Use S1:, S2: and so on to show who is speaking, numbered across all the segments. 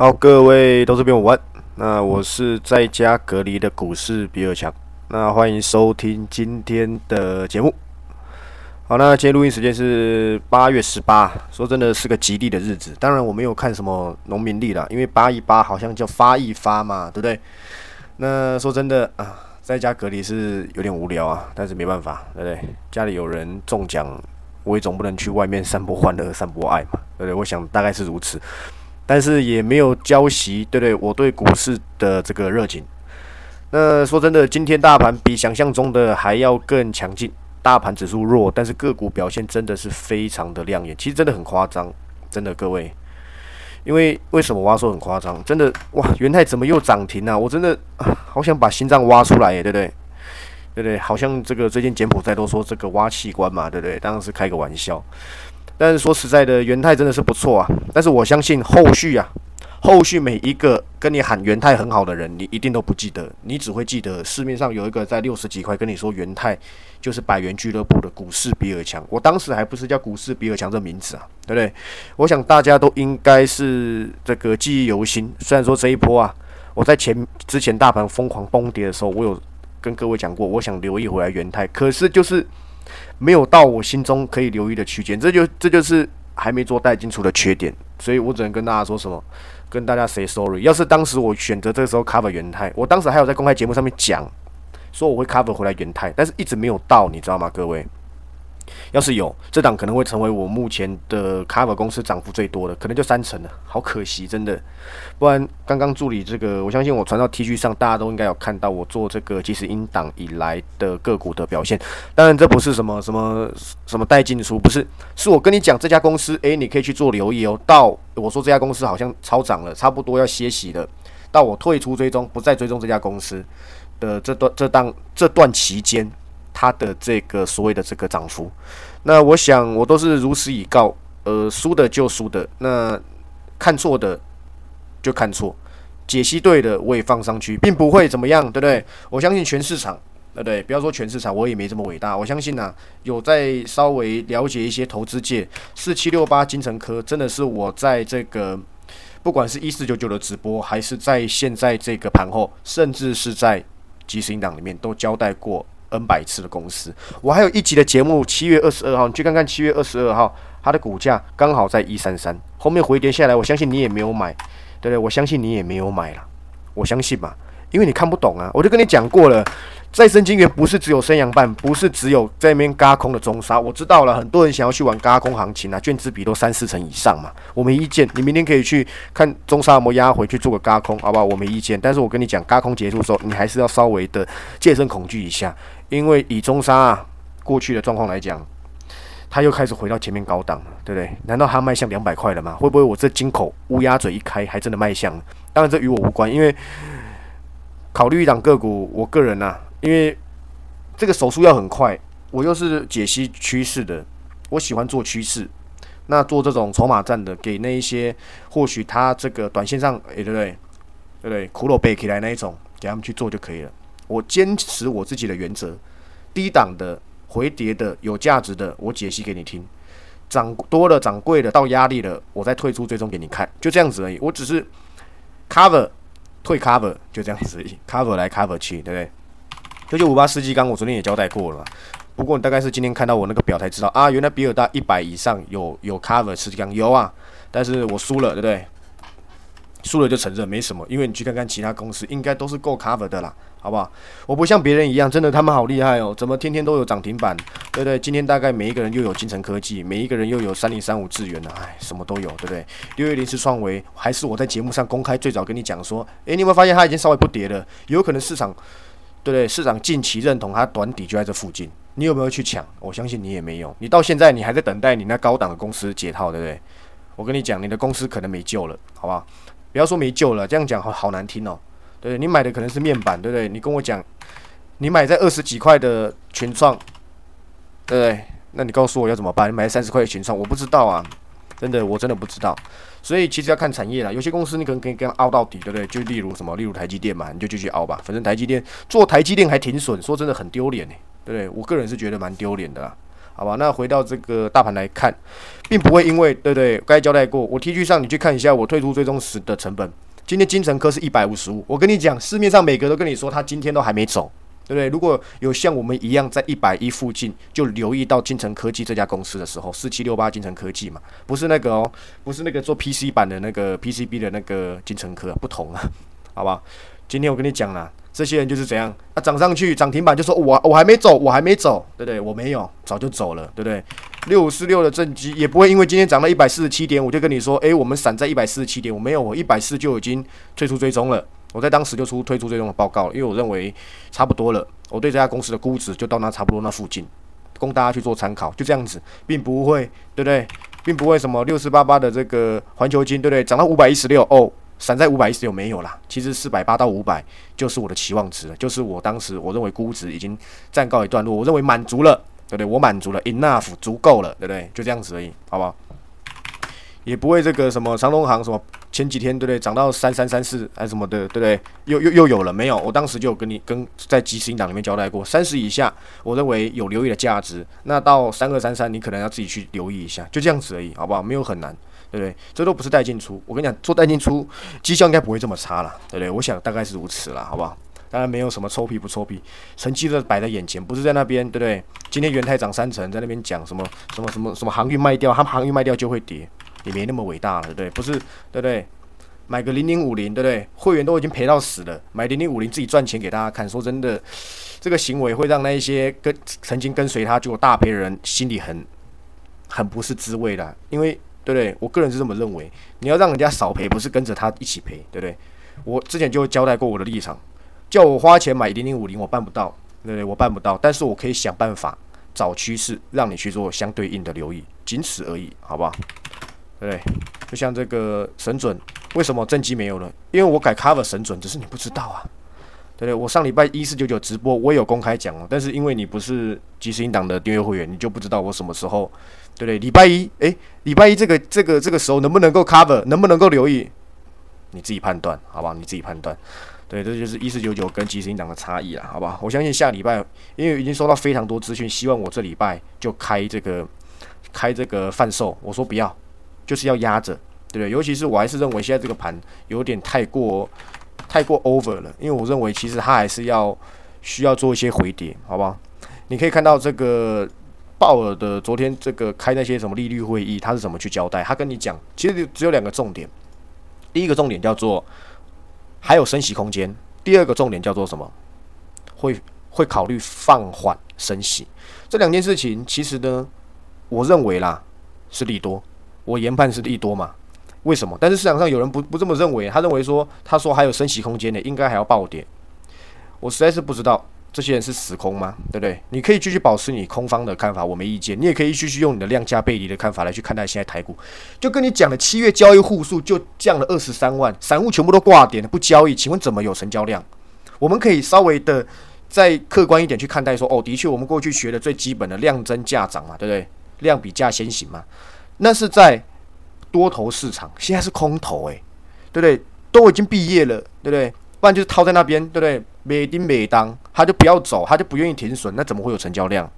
S1: 好，各位都是边午安。那我是在家隔离的股市比尔强。那欢迎收听今天的节目。好，那今天录音时间是八月十八，说真的是个吉利的日子。当然我没有看什么农民历啦，因为八一八好像叫发一发嘛，对不对？那说真的啊，在家隔离是有点无聊啊，但是没办法，对不对？家里有人中奖，我也总不能去外面散播欢乐、散播爱嘛，对不对？我想大概是如此。但是也没有浇熄，对不对？我对股市的这个热情。那说真的，今天大盘比想象中的还要更强劲，大盘指数弱，但是个股表现真的是非常的亮眼。其实真的很夸张，真的各位。因为为什么我要说很夸张？真的哇，元泰怎么又涨停啊？我真的好想把心脏挖出来，对不对？对不对？好像这个最近柬埔寨都说这个挖器官嘛，对不对？当然是开个玩笑。但是说实在的，元泰真的是不错啊。但是我相信后续啊，后续每一个跟你喊元泰很好的人，你一定都不记得，你只会记得市面上有一个在六十几块跟你说元泰就是百元俱乐部的股市比尔强。我当时还不是叫股市比尔强这名字啊，对不对？我想大家都应该是这个记忆犹新。虽然说这一波啊，我在前之前大盘疯狂崩跌的时候，我有跟各位讲过，我想留意回来元泰，可是就是。没有到我心中可以留意的区间，这就这就是还没做带进出的缺点，所以我只能跟大家说什么，跟大家 say sorry。要是当时我选择这个时候 cover 原态，我当时还有在公开节目上面讲，说我会 cover 回来原态，但是一直没有到，你知道吗，各位？要是有这档，可能会成为我目前的 cover 公司涨幅最多的，可能就三成了，好可惜，真的。不然刚刚助理这个，我相信我传到 T 恤上，大家都应该有看到我做这个即时音档以来的个股的表现。当然，这不是什么什么什么带进出，不是，是我跟你讲这家公司，诶，你可以去做留意哦。到我说这家公司好像超涨了，差不多要歇息了，到我退出追踪，不再追踪这家公司的这段这档这段期间。它的这个所谓的这个涨幅，那我想我都是如实以告，呃，输的就输的，那看错的就看错，解析对的我也放上去，并不会怎么样，对不对？我相信全市场，对对？不要说全市场，我也没这么伟大。我相信呢，有在稍微了解一些投资界，四七六八金城科真的是我在这个不管是一四九九的直播，还是在现在这个盘后，甚至是在即时音档里面都交代过。N 百次的公司，我还有一集的节目，七月二十二号，你去看看七月二十二号，它的股价刚好在一三三，后面回跌下来，我相信你也没有买，对不对？我相信你也没有买了，我相信嘛，因为你看不懂啊，我就跟你讲过了。再生金源不是只有升阳半，不是只有在那边嘎空的中沙。我知道了，很多人想要去玩嘎空行情啊，卷资比都三四成以上嘛。我没意见，你明天可以去看中沙有没有压回去做个嘎空，好不好？我没意见。但是我跟你讲，嘎空结束的时候，你还是要稍微的戒慎恐惧一下，因为以中沙过去的状况来讲，它又开始回到前面高档了，对不对？难道它卖向两百块了吗？会不会我这金口乌鸦嘴一开，还真的卖向？当然这与我无关，因为考虑一档个股，我个人呐。因为这个手速要很快，我又是解析趋势的，我喜欢做趋势。那做这种筹码战的，给那一些或许他这个短线上，诶，对不对？对不对？苦肉背起来那一种，给他们去做就可以了。我坚持我自己的原则，低档的、回跌的、有价值的，我解析给你听。涨多了、涨贵了、到压力了，我再退出，最终给你看，就这样子而已。我只是 cover 会 cover，就这样子，cover 来 cover 去，对不对？九九五八世纪钢，我昨天也交代过了。不过你大概是今天看到我那个表才知道啊，原来比尔大一百以上有有 cover 世纪钢有啊，但是我输了，对不对？输了就承认没什么，因为你去看看其他公司，应该都是够 cover 的啦，好不好？我不像别人一样，真的他们好厉害哦，怎么天天都有涨停板？对不对？今天大概每一个人又有金城科技，每一个人又有三零三五智源的，哎，什么都有，对不对？六月零是创维，还是我在节目上公开最早跟你讲说，诶，你有没有发现它已经稍微不跌了？有可能市场。对不对？市场近期认同它短底就在这附近，你有没有去抢？我相信你也没有。你到现在你还在等待你那高档的公司解套，对不对？我跟你讲，你的公司可能没救了，好不好？不要说没救了，这样讲好好难听哦。对你买的可能是面板，对不对？你跟我讲，你买在二十几块的群创，对不对？那你告诉我要怎么办？你买三十块的群创，我不知道啊。真的，我真的不知道，所以其实要看产业啦。有些公司你可能可以跟凹到底，对不对？就例如什么，例如台积电嘛，你就继续凹吧。反正台积电做台积电还挺损，说真的很丢脸呢，对不对？我个人是觉得蛮丢脸的啦，好吧？那回到这个大盘来看，并不会因为对不对？该交代过，我 T G 上你去看一下我退出追踪时的成本。今天金城科是一百五十五，我跟你讲，市面上每个都跟你说他今天都还没走。对不对？如果有像我们一样在一百一附近就留意到金城科技这家公司的时候，四七六八金城科技嘛，不是那个哦，不是那个做 PC 版的那个 PCB 的那个金城科，不同啊，好吧？今天我跟你讲了，这些人就是怎样啊，涨上去涨停板就说我我还没走，我还没走，对不对？我没有，早就走了，对不对？六五四六的正机也不会因为今天涨到一百四十七点，我就跟你说，诶，我们散在一百四十七点，我没有，我一百四就已经退出追踪了。我在当时就出推出这种报告，因为我认为差不多了，我对这家公司的估值就到那差不多那附近，供大家去做参考，就这样子，并不会，对不对？并不会什么六四八八的这个环球金，对不对？涨到五百一十六，哦，散在五百一十六没有啦，其实四百八到五百就是我的期望值了，就是我当时我认为估值已经暂告一段落，我认为满足了，对不对？我满足了，enough 足够了，对不对？就这样子而已，好不好？也不会这个什么长隆行什么前几天对不对涨到三三三四还什么的对不对又又又有了没有？我当时就跟你跟在即时音档里面交代过，三十以下我认为有留意的价值，那到三二三三你可能要自己去留意一下，就这样子而已，好不好？没有很难，对不对？这都不是带进出，我跟你讲做带进出绩效应该不会这么差了，对不对？我想大概是如此了，好不好？当然没有什么臭屁不臭屁，成绩都摆在眼前，不是在那边对不对？今天元泰涨三成，在那边讲什么什么什么什么航运卖掉，他们航运卖掉就会跌。也没那么伟大了，对不对？不是，对不对？买个零零五零，对不对？会员都已经赔到死了，买零零五零自己赚钱给大家看。说真的，这个行为会让那一些跟曾经跟随他就有大赔人心里很很不是滋味的。因为，对不对？我个人是这么认为，你要让人家少赔，不是跟着他一起赔，对不对？我之前就交代过我的立场，叫我花钱买零零五零，我办不到，对不对？我办不到，但是我可以想办法找趋势，让你去做相对应的留意，仅此而已，好不好？对，就像这个神准，为什么正机没有了？因为我改 cover 神准，只是你不知道啊，对对？我上礼拜一四九九直播，我也有公开讲哦，但是因为你不是即时音档的订阅会员，你就不知道我什么时候，对不对？礼拜一，诶，礼拜一这个这个这个时候能不能够 cover，能不能够留意，你自己判断，好不好？你自己判断，对，这就是一四九九跟即时音档的差异了，好不好？我相信下礼拜，因为已经收到非常多资讯，希望我这礼拜就开这个开这个贩售，我说不要。就是要压着，对不对？尤其是我还是认为现在这个盘有点太过太过 over 了，因为我认为其实它还是要需要做一些回跌，好不好？你可以看到这个鲍尔的昨天这个开那些什么利率会议，他是怎么去交代？他跟你讲，其实只有两个重点，第一个重点叫做还有升息空间，第二个重点叫做什么？会会考虑放缓升息。这两件事情其实呢，我认为啦是利多。我研判是利多嘛？为什么？但是市场上有人不不这么认为，他认为说，他说还有升息空间的，应该还要暴跌。我实在是不知道这些人是死空吗？对不对？你可以继续保持你空方的看法，我没意见。你也可以继续用你的量价背离的看法来去看待现在台股。就跟你讲的，七月交易户数就降了二十三万，散户全部都挂点不交易，请问怎么有成交量？我们可以稍微的再客观一点去看待说，哦，的确我们过去学的最基本的量增价涨嘛，对不对？量比价先行嘛。那是在多头市场，现在是空头，诶，对不对？都已经毕业了，对不对？不然就是套在那边，对不对？每丁每当，他就不要走，他就不愿意停损，那怎么会有成交量？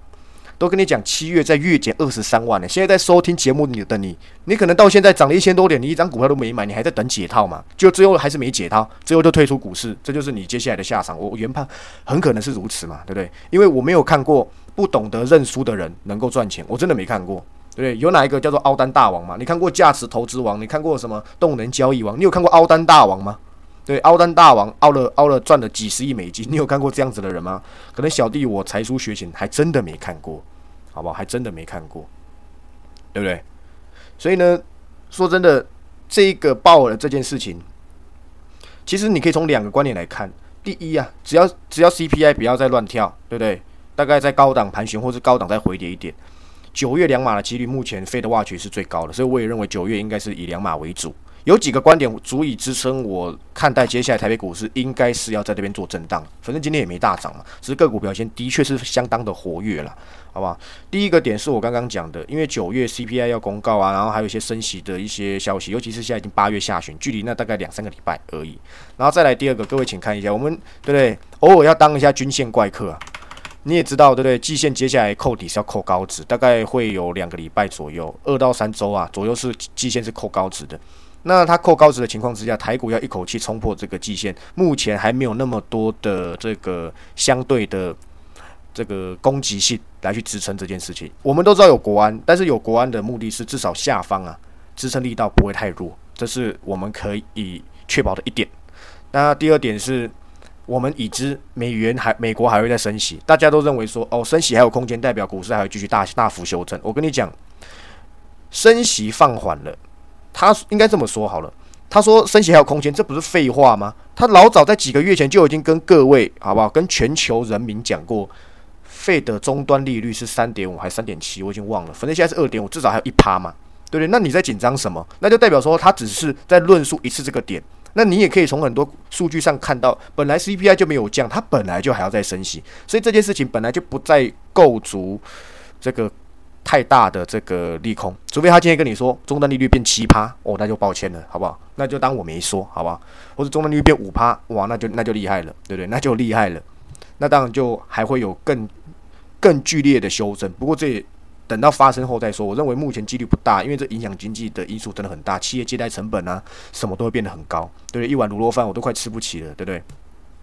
S1: 都跟你讲，七月在月减二十三万呢。现在在收听节目你的你，你可能到现在涨了一千多点，你一张股票都没买，你还在等解套嘛？就最后还是没解套，最后就退出股市，这就是你接下来的下场。我原判很可能是如此嘛，对不对？因为我没有看过不懂得认输的人能够赚钱，我真的没看过。对，有哪一个叫做凹单大王吗？你看过价值投资王？你看过什么动能交易王？你有看过凹单大王吗？对，凹单大王凹了凹了赚了几十亿美金，你有看过这样子的人吗？可能小弟我才疏学浅，还真的没看过，好不好？还真的没看过，对不对？所以呢，说真的，这个爆了这件事情，其实你可以从两个观点来看。第一啊，只要只要 CPI 不要再乱跳，对不对？大概在高档盘旋，或是高档再回跌一点。九月两码的几率，目前飞的挖掘是最高的，所以我也认为九月应该是以两码为主。有几个观点足以支撑我看待接下来台北股市应该是要在这边做震荡。反正今天也没大涨嘛，只是个股表现的确是相当的活跃了，好不好？第一个点是我刚刚讲的，因为九月 CPI 要公告啊，然后还有一些升息的一些消息，尤其是现在已经八月下旬，距离那大概两三个礼拜而已。然后再来第二个，各位请看一下，我们对不对？偶尔要当一下均线怪客啊。你也知道，对不对？季线接下来扣底是要扣高值，大概会有两个礼拜左右，二到三周啊左右是季线是扣高值的。那它扣高值的情况之下，台股要一口气冲破这个季线，目前还没有那么多的这个相对的这个攻击性来去支撑这件事情。我们都知道有国安，但是有国安的目的是至少下方啊支撑力道不会太弱，这是我们可以确保的一点。那第二点是。我们已知美元还美国还会再升息，大家都认为说哦升息还有空间，代表股市还会继续大大幅修正。我跟你讲，升息放缓了，他应该这么说好了。他说升息还有空间，这不是废话吗？他老早在几个月前就已经跟各位好不好，跟全球人民讲过，费的终端利率是三点五还是三点七，我已经忘了，反正现在是二点五，至少还有一趴嘛，对不对？那你在紧张什么？那就代表说他只是在论述一次这个点。那你也可以从很多数据上看到，本来 CPI 就没有降，它本来就还要再升息，所以这件事情本来就不再构筑这个太大的这个利空，除非他今天跟你说终端利率变七趴，哦，那就抱歉了，好不好？那就当我没说，好不好？或者终端利率变五趴，哇，那就那就厉害了，对不对？那就厉害了，那当然就还会有更更剧烈的修正，不过这也。等到发生后再说。我认为目前几率不大，因为这影响经济的因素真的很大，企业借贷成本啊，什么都会变得很高，对不对？一碗卤肉饭我都快吃不起了，对不对？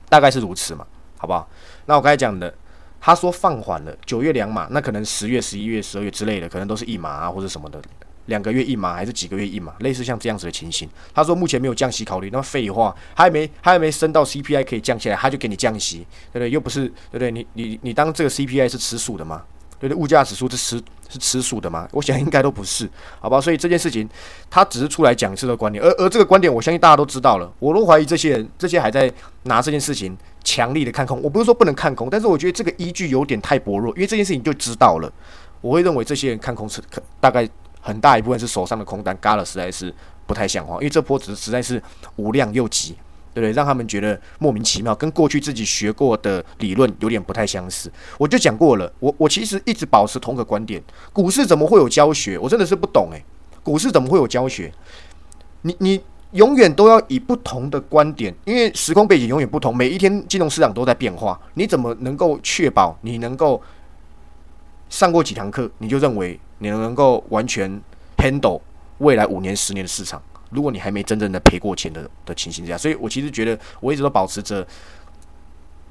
S1: 大概是如此嘛，好不好？那我刚才讲的，他说放缓了，九月两码，那可能十月、十一月、十二月之类的，可能都是一码啊，或者什么的，两个月一码还是几个月一码，类似像这样子的情形。他说目前没有降息考虑，那废话，还没还没升到 CPI 可以降下来，他就给你降息，对不对？又不是对不对？你你你当这个 CPI 是吃素的吗？对对，物价指数是吃是吃素的吗？我想应该都不是，好吧？所以这件事情，他只是出来讲这个观点，而而这个观点，我相信大家都知道了。我都怀疑这些人，这些还在拿这件事情强力的看空。我不是说不能看空，但是我觉得这个依据有点太薄弱，因为这件事情就知道了。我会认为这些人看空是可大概很大一部分是手上的空单嘎了，实在是不太像话，因为这波只实在是无量又急。对不对？让他们觉得莫名其妙，跟过去自己学过的理论有点不太相似。我就讲过了，我我其实一直保持同个观点：股市怎么会有教学？我真的是不懂诶，股市怎么会有教学？你你永远都要以不同的观点，因为时空背景永远不同，每一天金融市场都在变化。你怎么能够确保你能够上过几堂课，你就认为你能够完全 handle 未来五年、十年的市场？如果你还没真正的赔过钱的的情形之下，所以我其实觉得我一直都保持着，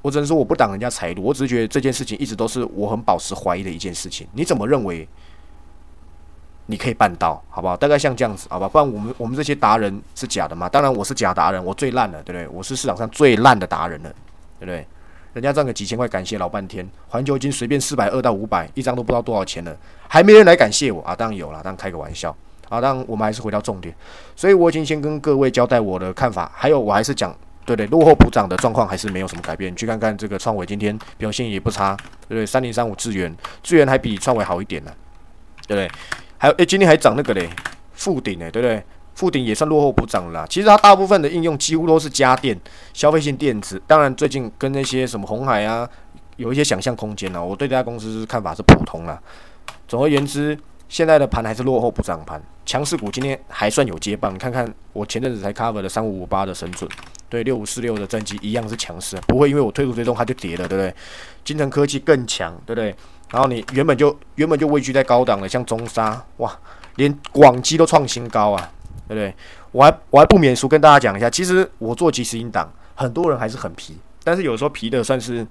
S1: 我只能说我不挡人家财路，我只是觉得这件事情一直都是我很保持怀疑的一件事情。你怎么认为你可以办到？好不好？大概像这样子，好吧？不然我们我们这些达人是假的嘛？当然我是假达人，我最烂了，对不对？我是市场上最烂的达人了，对不对？人家赚个几千块，感谢老半天，环球金随便四百二到五百一张都不知道多少钱了，还没人来感谢我啊？当然有了，当然开个玩笑。好，当我们还是回到重点，所以我已经先跟各位交代我的看法，还有我还是讲，对对，落后补涨的状况还是没有什么改变。去看看这个创维今天表现也不差，对不对？三零三五智源，智源还比创维好一点呢，对不对？还有诶，今天还涨那个嘞，富鼎诶，对不对？富鼎也算落后补涨了。其实它大部分的应用几乎都是家电、消费性电子，当然最近跟那些什么红海啊有一些想象空间呢。我对这家公司看法是普通了。总而言之。现在的盘还是落后不涨盘，强势股今天还算有接棒。看看我前阵子才 cover 的三五五八的神准，对六五四六的正机一样是强势，不会因为我退出追踪它就跌了，对不对？金城科技更强，对不对？然后你原本就原本就位居在高档的，像中沙，哇，连广基都创新高啊，对不对？我还我还不免俗跟大家讲一下，其实我做即时音档，很多人还是很皮，但是有时候皮的算是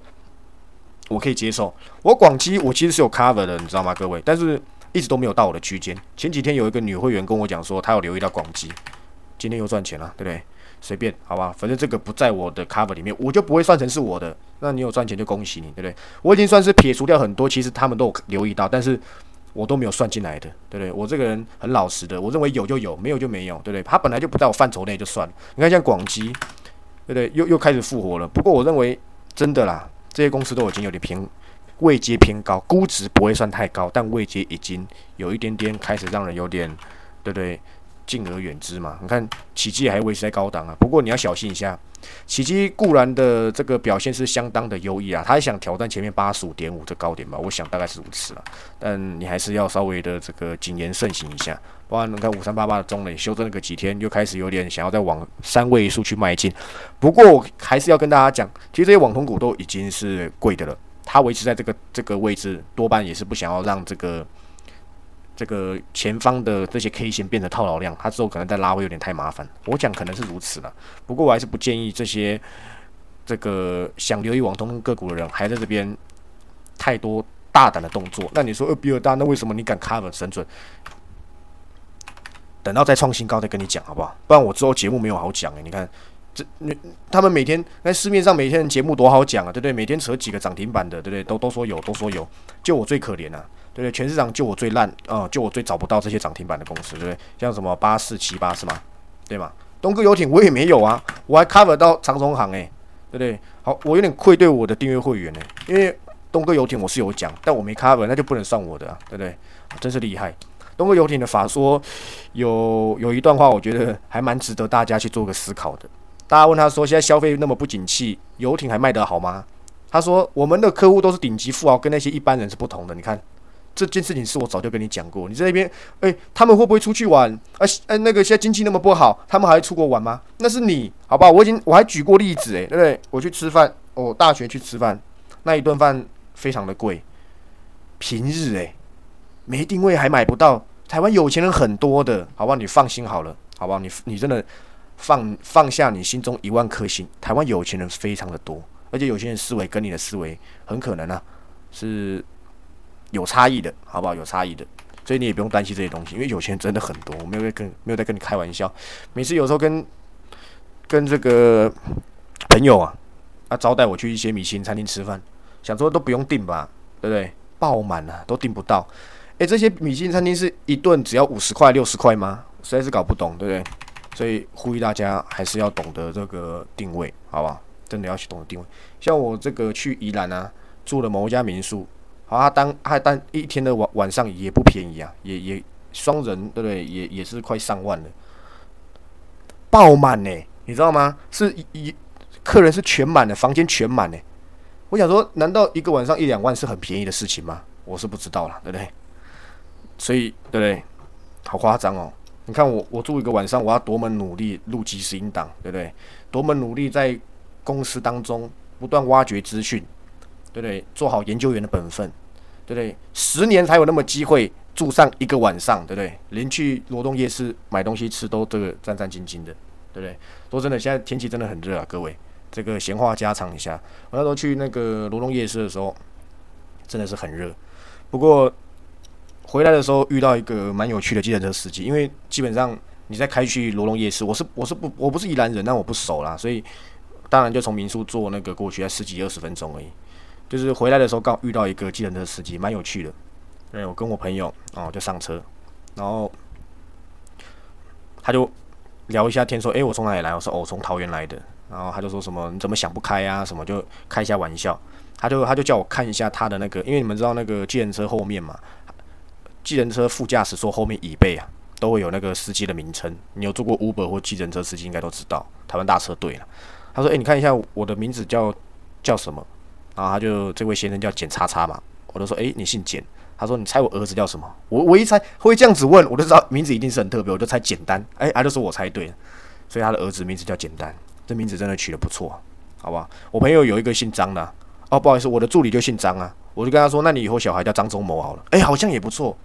S1: 我可以接受。我广基我其实是有 cover 的，你知道吗，各位？但是。一直都没有到我的区间。前几天有一个女会员跟我讲说，她有留意到广基，今天又赚钱了，对不对？随便，好吧，反正这个不在我的 cover 里面，我就不会算成是我的。那你有赚钱就恭喜你，对不对？我已经算是撇除掉很多，其实他们都有留意到，但是我都没有算进来的，对不对？我这个人很老实的，我认为有就有，没有就没有，对不对？他本来就不在我范畴内，就算了。你看像广基，对不对？又又开始复活了。不过我认为真的啦，这些公司都已经有点偏。位阶偏高，估值不会算太高，但位阶已经有一点点开始让人有点，对不对？敬而远之嘛。你看奇迹还维持在高档啊，不过你要小心一下。奇迹固然的这个表现是相当的优异啊，他还想挑战前面八十五点五这高点吧？我想大概是如此了。但你还是要稍微的这个谨言慎行一下。不然你看五三八八的中磊修正了个几天，又开始有点想要再往三位数去迈进。不过我还是要跟大家讲，其实这些网通股都已经是贵的了。他维持在这个这个位置，多半也是不想要让这个这个前方的这些 K 线变得套牢量，他之后可能再拉会有点太麻烦。我讲可能是如此了，不过我还是不建议这些这个想留意网通个股的人还在这边太多大胆的动作。那你说，二，比二大，那为什么你敢 cover 神准？等到再创新高再跟你讲好不好？不然我之后节目没有好讲诶。你看。这你他们每天在市面上每天的节目多好讲啊，对不对？每天扯几个涨停板的，对不对？都都说有，都说有，就我最可怜啊，对不对？全市场就我最烂啊，就我最找不到这些涨停板的公司，对不对？像什么八四七八是吗？对吗？东哥游艇我也没有啊，我还 cover 到长荣行诶，对不对？好，我有点愧对我的订阅会员呢，因为东哥游艇我是有讲，但我没 cover，那就不能算我的，啊对不对？真是厉害。东哥游艇的法说有有一段话，我觉得还蛮值得大家去做个思考的。大家问他说：“现在消费那么不景气，游艇还卖得好吗？”他说：“我们的客户都是顶级富豪，跟那些一般人是不同的。你看这件事情是我早就跟你讲过。你在那边，诶，他们会不会出去玩？啊，诶，那个现在经济那么不好，他们还出国玩吗？那是你，好不好？我已经我还举过例子，诶，对不对？我去吃饭，我大学去吃饭，那一顿饭非常的贵，平日诶，没定位还买不到。台湾有钱人很多的，好不好？你放心好了，好不好？你你真的。”放放下你心中一万颗心，台湾有钱人非常的多，而且有钱人思维跟你的思维很可能啊是有差异的，好不好？有差异的，所以你也不用担心这些东西，因为有钱人真的很多，我没有在跟没有在跟你开玩笑。每次有时候跟跟这个朋友啊，啊招待我去一些米其林餐厅吃饭，想说都不用订吧，对不对？爆满了都订不到。诶，这些米其林餐厅是一顿只要五十块六十块吗？实在是搞不懂，对不对？所以呼吁大家还是要懂得这个定位，好吧？真的要去懂得定位。像我这个去宜兰啊，住了某一家民宿，好，他当他当一天的晚晚上也不便宜啊，也也双人对不对？也也是快上万了，爆满呢，你知道吗？是一客人是全满的，房间全满呢。我想说，难道一个晚上一两万是很便宜的事情吗？我是不知道了，对不对？所以对不对？好夸张哦。你看我，我住一个晚上，我要多么努力录即时音档，对不对？多么努力在公司当中不断挖掘资讯，对不对？做好研究员的本分，对不对？十年才有那么机会住上一个晚上，对不对？连去罗东夜市买东西吃都这个战战兢兢的，对不对？说真的，现在天气真的很热啊，各位，这个闲话家常一下，我那时候去那个罗东夜市的时候，真的是很热，不过。回来的时候遇到一个蛮有趣的计程车司机，因为基本上你在开去罗龙夜市，我是我是不我不是宜兰人，但我不熟啦，所以当然就从民宿坐那个过去，才十几二十分钟而已。就是回来的时候刚遇到一个计程车司机，蛮有趣的。对我跟我朋友哦就上车，然后他就聊一下天，说：“诶，我从哪里来？”我说：“哦，从桃园来的。”然后他就说什么：“你怎么想不开啊？什么就开一下玩笑。”他就他就叫我看一下他的那个，因为你们知道那个计程车后面嘛。计程车副驾驶座后面椅背啊，都会有那个司机的名称。你有坐过 Uber 或计程车司机应该都知道，台湾大车队了。他说：“诶，你看一下我的名字叫叫什么？”然后他就这位先生叫简叉叉嘛。我就说：“诶，你姓简？”他说：“你猜我儿子叫什么？”我我一猜会这样子问，我就知道名字一定是很特别，我就猜简单。诶，他就说我猜对了，所以他的儿子名字叫简单。这名字真的取得不错，好吧？我朋友有一个姓张的，哦，不好意思，我的助理就姓张啊。我就跟他说：“那你以后小孩叫张忠谋好了。”诶，好像也不错。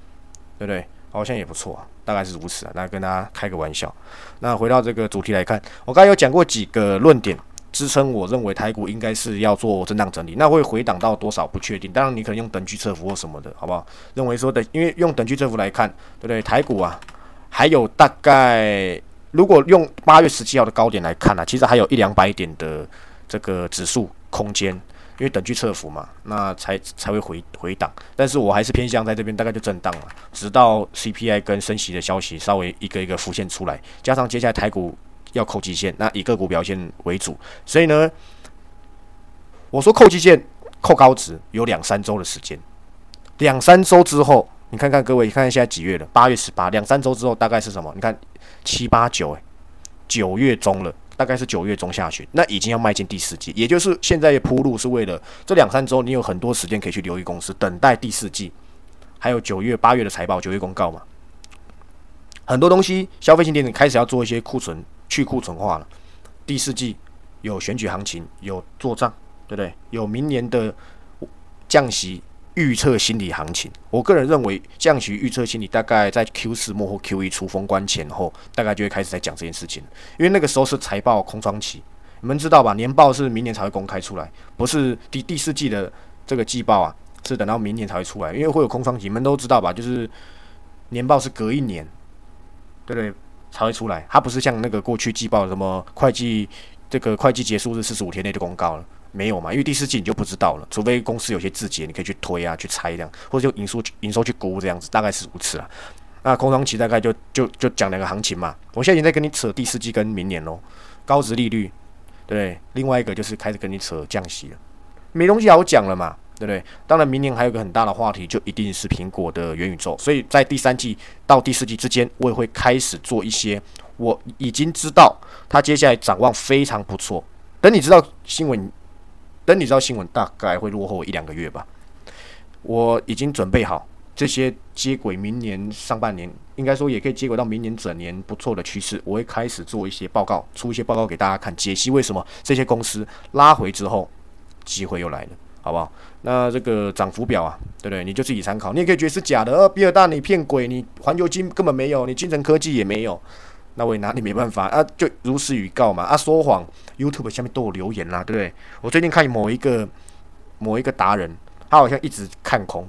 S1: 对不对？好像也不错啊，大概是如此啊。那跟大家开个玩笑。那回到这个主题来看，我刚才有讲过几个论点支撑，我认为台股应该是要做震荡整理。那会回档到多少不确定，当然你可能用等距测幅或什么的，好不好？认为说的，因为用等距测幅来看，对不对？台股啊，还有大概如果用八月十七号的高点来看呢，其实还有一两百点的这个指数空间。因为等距测幅嘛，那才才会回回档，但是我还是偏向在这边，大概就震荡了，直到 CPI 跟升息的消息稍微一个一个浮现出来，加上接下来台股要扣基线，那以个股表现为主，所以呢，我说扣基线扣高值有两三周的时间，两三周之后，你看看各位，看看现在几月了？八月十八，两三周之后大概是什么？你看七八九，诶，九月中了。大概是九月中下旬，那已经要迈进第四季，也就是现在铺路是为了这两三周，你有很多时间可以去留意公司，等待第四季，还有九月、八月的财报、九月公告嘛。很多东西，消费性电子开始要做一些库存去库存化了。第四季有选举行情，有做账，对不对？有明年的降息预测心理行情。我个人认为，降息预测心理大概在 Q 四末或 Q 一出封关前后，大概就会开始在讲这件事情，因为那个时候是财报空窗期。你们知道吧？年报是明年才会公开出来，不是第第四季的这个季报啊，是等到明年才会出来，因为会有空窗期。你们都知道吧？就是年报是隔一年，对不对？才会出来。它不是像那个过去季报什么会计这个会计结束日四十五天内就公告了，没有嘛？因为第四季你就不知道了，除非公司有些字节，你可以去推啊、去猜这样，或者就营收营收去估这样子，大概是如此啊。那空窗期大概就就就讲两个行情嘛。我现在已经在跟你扯第四季跟明年喽，高值利率。对，另外一个就是开始跟你扯降息了，没东西好讲了嘛，对不对？当然，明年还有个很大的话题，就一定是苹果的元宇宙。所以在第三季到第四季之间，我也会开始做一些我已经知道它接下来展望非常不错。等你知道新闻，等你知道新闻，大概会落后一两个月吧。我已经准备好。这些接轨明年上半年，应该说也可以接轨到明年整年不错的趋势。我会开始做一些报告，出一些报告给大家看，解析为什么这些公司拉回之后机会又来了，好不好？那这个涨幅表啊，对不对？你就自己参考。你也可以觉得是假的，呃，比尔大你骗鬼，你环球金根本没有，你金城科技也没有，那我也拿你没办法啊，就如实预告嘛。啊，说谎，YouTube 下面都有留言啦，对不对？我最近看某一个某一个达人，他好像一直看空。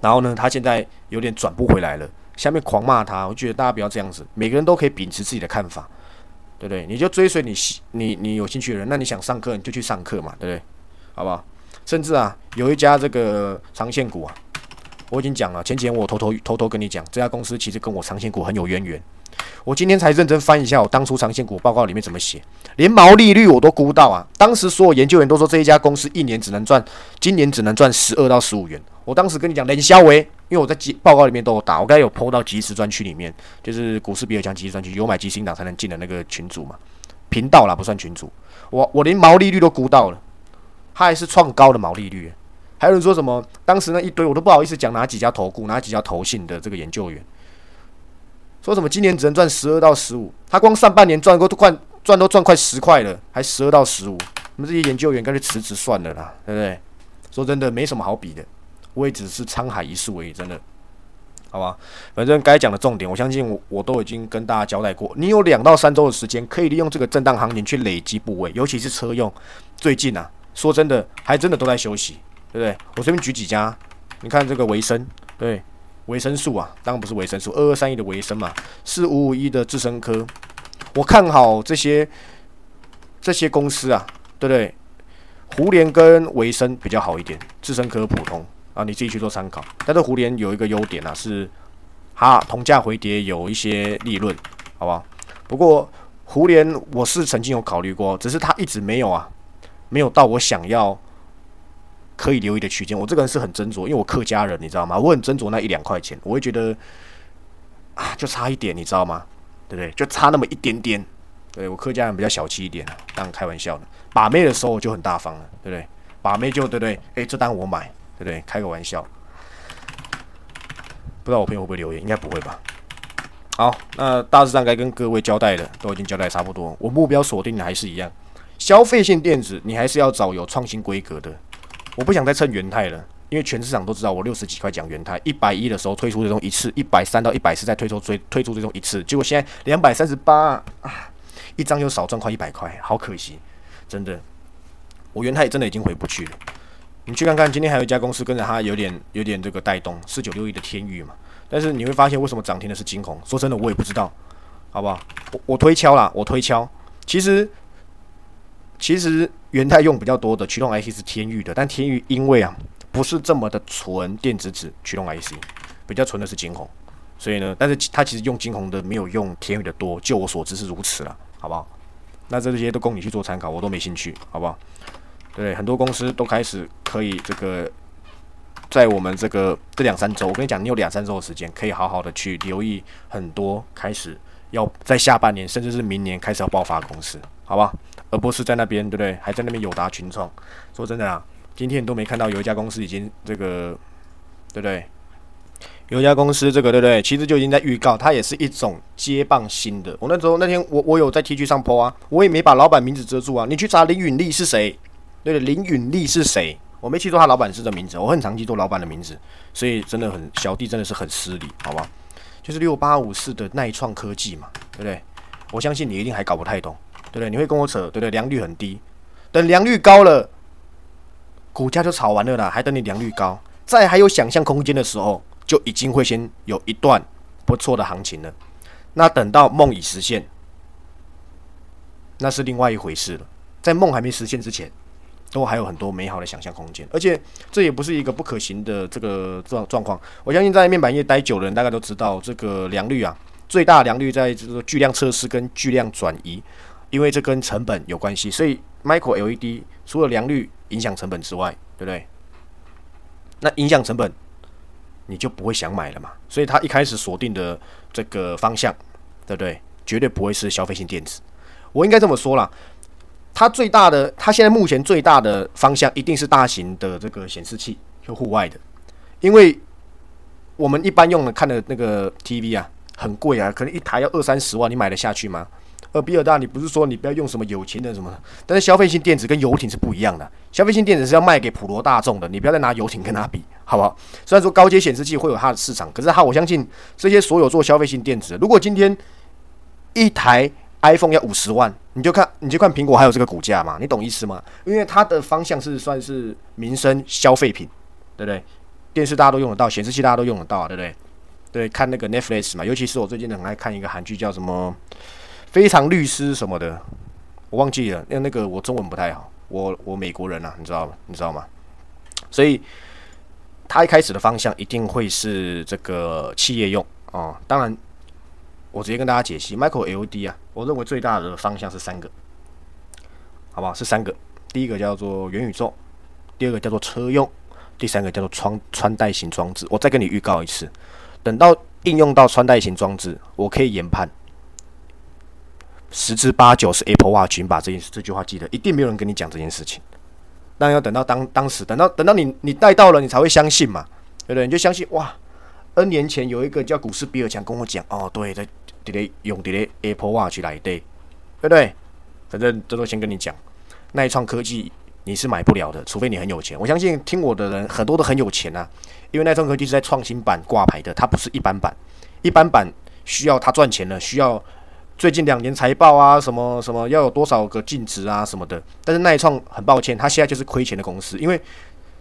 S1: 然后呢，他现在有点转不回来了，下面狂骂他。我觉得大家不要这样子，每个人都可以秉持自己的看法，对不对？你就追随你你你有兴趣的人，那你想上课你就去上课嘛，对不对？好不好？甚至啊，有一家这个长线股啊，我已经讲了，前几天我偷偷偷偷跟你讲，这家公司其实跟我长线股很有渊源。我今天才认真翻一下我当初长线股报告里面怎么写，连毛利率我都估到啊。当时所有研究员都说这一家公司一年只能赚，今年只能赚十二到十五元。我当时跟你讲，冷销为，因为我在报告里面都有打，我刚才有抛到即时专区里面，就是股市比尔强即时专区，有买基金党才能进的那个群组嘛，频道啦不算群组，我我连毛利率都估到了，他还是创高的毛利率，还有人说什么，当时那一堆我都不好意思讲哪几家投顾，哪几家投信的这个研究员，说什么今年只能赚十二到十五，他光上半年赚过都快赚都赚快十块了，还十二到十五，我们这些研究员干脆辞职算了啦，对不对？说真的，没什么好比的。我也只是沧海一粟而已，真的，好吧？反正该讲的重点，我相信我我都已经跟大家交代过。你有两到三周的时间，可以利用这个震荡行情去累积部位，尤其是车用。最近啊，说真的，还真的都在休息，对不对？我随便举几家，你看这个维生，对，维生素啊，当然不是维生素，二二三一的维生嘛，四五五一的智深科，我看好这些这些公司啊，对不对？胡联跟维生比较好一点，智深科普通。啊，你自己去做参考。但是胡联有一个优点啊，是它同价回跌有一些利润，好不好？不过胡联我是曾经有考虑过，只是它一直没有啊，没有到我想要可以留意的区间。我这个人是很斟酌，因为我客家人，你知道吗？我很斟酌那一两块钱，我会觉得啊，就差一点，你知道吗？对不对？就差那么一点点。对我客家人比较小气一点，当然开玩笑的。把妹的时候就很大方了，对不对？把妹就对不对？诶，这单我买。对不对？开个玩笑，不知道我朋友会不会留言，应该不会吧。好，那大致上该跟各位交代的都已经交代差不多。我目标锁定的还是一样，消费性电子，你还是要找有创新规格的。我不想再蹭元泰了，因为全市场都知道我六十几块讲元泰，一百一的时候推出这种一次，一百三到一百四再推出追推出这种一次，结果现在两百三十八啊，一张又少赚快一百块，好可惜，真的，我元泰真的已经回不去了。你去看看，今天还有一家公司跟着它有点有点这个带动，四九六一的天域嘛。但是你会发现，为什么涨停的是金红？说真的，我也不知道，好不好？我我推敲啦，我推敲。其实其实元泰用比较多的驱动 IC 是天域的，但天域因为啊不是这么的纯电子纸驱动 IC，比较纯的是金红，所以呢，但是它其实用金红的没有用天域的多，就我所知是如此了，好不好？那这些都供你去做参考，我都没兴趣，好不好？对，很多公司都开始可以这个，在我们这个这两三周，我跟你讲，你有两三周的时间，可以好好的去留意很多开始要在下半年，甚至是明年开始要爆发公司，好吧？而不是在那边，对不对？还在那边友达群创。说真的啊，今天都没看到有一家公司已经这个，对不对？有一家公司这个，对不对？其实就已经在预告，它也是一种接棒新的。我那时候那天我我有在 T 区上 po 啊，我也没把老板名字遮住啊，你去查林允利是谁。对林允利是谁？我没记住他老板是这名字，我很常记住老板的名字，所以真的很小弟真的是很失礼，好吧？就是六八五四的耐创科技嘛，对不对？我相信你一定还搞不太懂，对不对？你会跟我扯，对不对？良率很低，等良率高了，股价就炒完了啦，还等你良率高，在还有想象空间的时候，就已经会先有一段不错的行情了。那等到梦已实现，那是另外一回事了。在梦还没实现之前，都还有很多美好的想象空间，而且这也不是一个不可行的这个状状况。我相信在面板业待久的人，大概都知道这个良率啊，最大良率在这个巨量测试跟巨量转移，因为这跟成本有关系。所以 Micro LED 除了良率影响成本之外，对不对？那影响成本，你就不会想买了嘛。所以他一开始锁定的这个方向，对不对？绝对不会是消费性电子。我应该这么说啦。它最大的，它现在目前最大的方向一定是大型的这个显示器，就户外的，因为我们一般用的看的那个 TV 啊，很贵啊，可能一台要二三十万，你买得下去吗？而比尔大，你不是说你不要用什么有钱的什么？但是消费性电子跟游艇是不一样的，消费性电子是要卖给普罗大众的，你不要再拿游艇跟它比，好不好？虽然说高阶显示器会有它的市场，可是它我相信这些所有做消费性电子，如果今天一台。iPhone 要五十万，你就看你就看苹果还有这个股价嘛，你懂意思吗？因为它的方向是算是民生消费品，对不对？电视大家都用得到，显示器大家都用得到，对不对？对，看那个 Netflix 嘛，尤其是我最近很爱看一个韩剧，叫什么《非常律师》什么的，我忘记了，因为那个我中文不太好，我我美国人啊，你知道吗？你知道吗？所以它一开始的方向一定会是这个企业用哦，当然。我直接跟大家解析，Micro LED 啊，我认为最大的方向是三个，好不好？是三个，第一个叫做元宇宙，第二个叫做车用，第三个叫做穿穿戴型装置。我再跟你预告一次，等到应用到穿戴型装置，我可以研判十之八九是 Apple Watch。你把这件事这句话记得，一定没有人跟你讲这件事情。但要等到当当时，等到等到你你带到了，你才会相信嘛，对不对？你就相信哇！N 年前有一个叫股市比尔强跟我讲，哦，对的。用直接 Apple Watch 来对，对不对？反正这都先跟你讲，耐创科技你是买不了的，除非你很有钱。我相信听我的人很多都很有钱啊，因为耐创科技是在创新版挂牌的，它不是一般版。一般版需要它赚钱了，需要最近两年财报啊，什么什么要有多少个净值啊什么的。但是耐创很抱歉，它现在就是亏钱的公司，因为。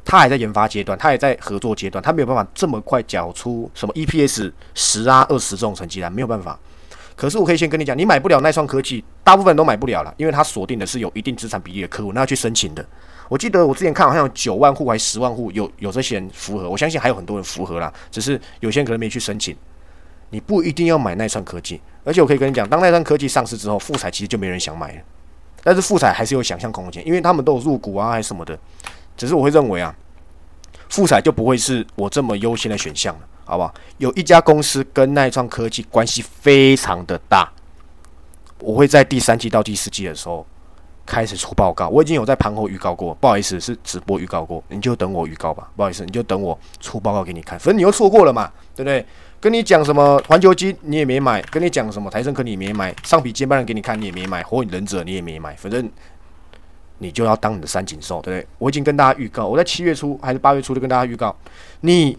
S1: 它还在研发阶段，它也在合作阶段，它没有办法这么快缴出什么 EPS 十啊二十这种成绩单，没有办法。可是我可以先跟你讲，你买不了耐创科技，大部分都买不了了，因为它锁定的是有一定资产比例的客户，那要去申请的。我记得我之前看好像有九万户还是十万户有有这些人符合，我相信还有很多人符合啦，只是有些人可能没去申请。你不一定要买耐创科技，而且我可以跟你讲，当耐创科技上市之后，富彩其实就没人想买了。但是富彩还是有想象空间，因为他们都有入股啊，还是什么的。只是我会认为啊，富彩就不会是我这么优先的选项了，好不好？有一家公司跟耐创科技关系非常的大，我会在第三季到第四季的时候开始出报告。我已经有在盘后预告过，不好意思，是直播预告过，你就等我预告吧。不好意思，你就等我出报告给你看。反正你又错过了嘛，对不对？跟你讲什么环球金你也没买，跟你讲什么台盛科你也没买，上笔接班人给你看你也没买，火影忍者你也没买，反正。你就要当你的三井寿，对不对？我已经跟大家预告，我在七月初还是八月初就跟大家预告，你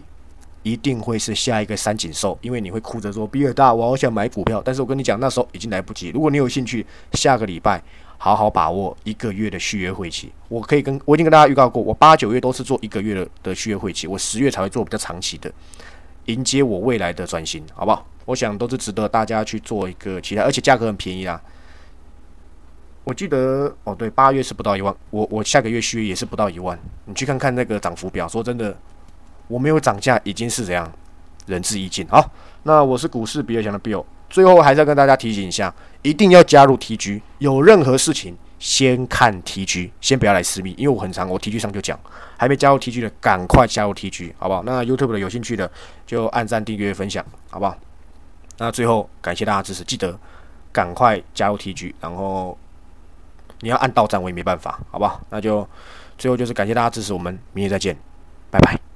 S1: 一定会是下一个三井寿，因为你会哭着说比尔大，我好想买股票，但是我跟你讲，那时候已经来不及。如果你有兴趣，下个礼拜好好把握一个月的续约会期，我可以跟我已经跟大家预告过，我八九月都是做一个月的的续约会期，我十月才会做比较长期的，迎接我未来的转型，好不好？我想都是值得大家去做一个期待，而且价格很便宜啊。我记得哦，对，八月是不到一万，我我下个月续约也是不到一万。你去看看那个涨幅表，说真的，我没有涨价已经是怎样，仁至义尽。好，那我是股市比尔强的 Bill，最后还是要跟大家提醒一下，一定要加入 TG，有任何事情先看 TG，先不要来私密，因为我很长，我 TG 上就讲，还没加入 TG 的赶快加入 TG，好不好？那 YouTube 的有兴趣的就按赞、订阅、分享，好不好？那最后感谢大家支持，记得赶快加入 TG，然后。你要按到站，我也没办法，好不好？那就最后就是感谢大家支持，我们明天再见，拜拜。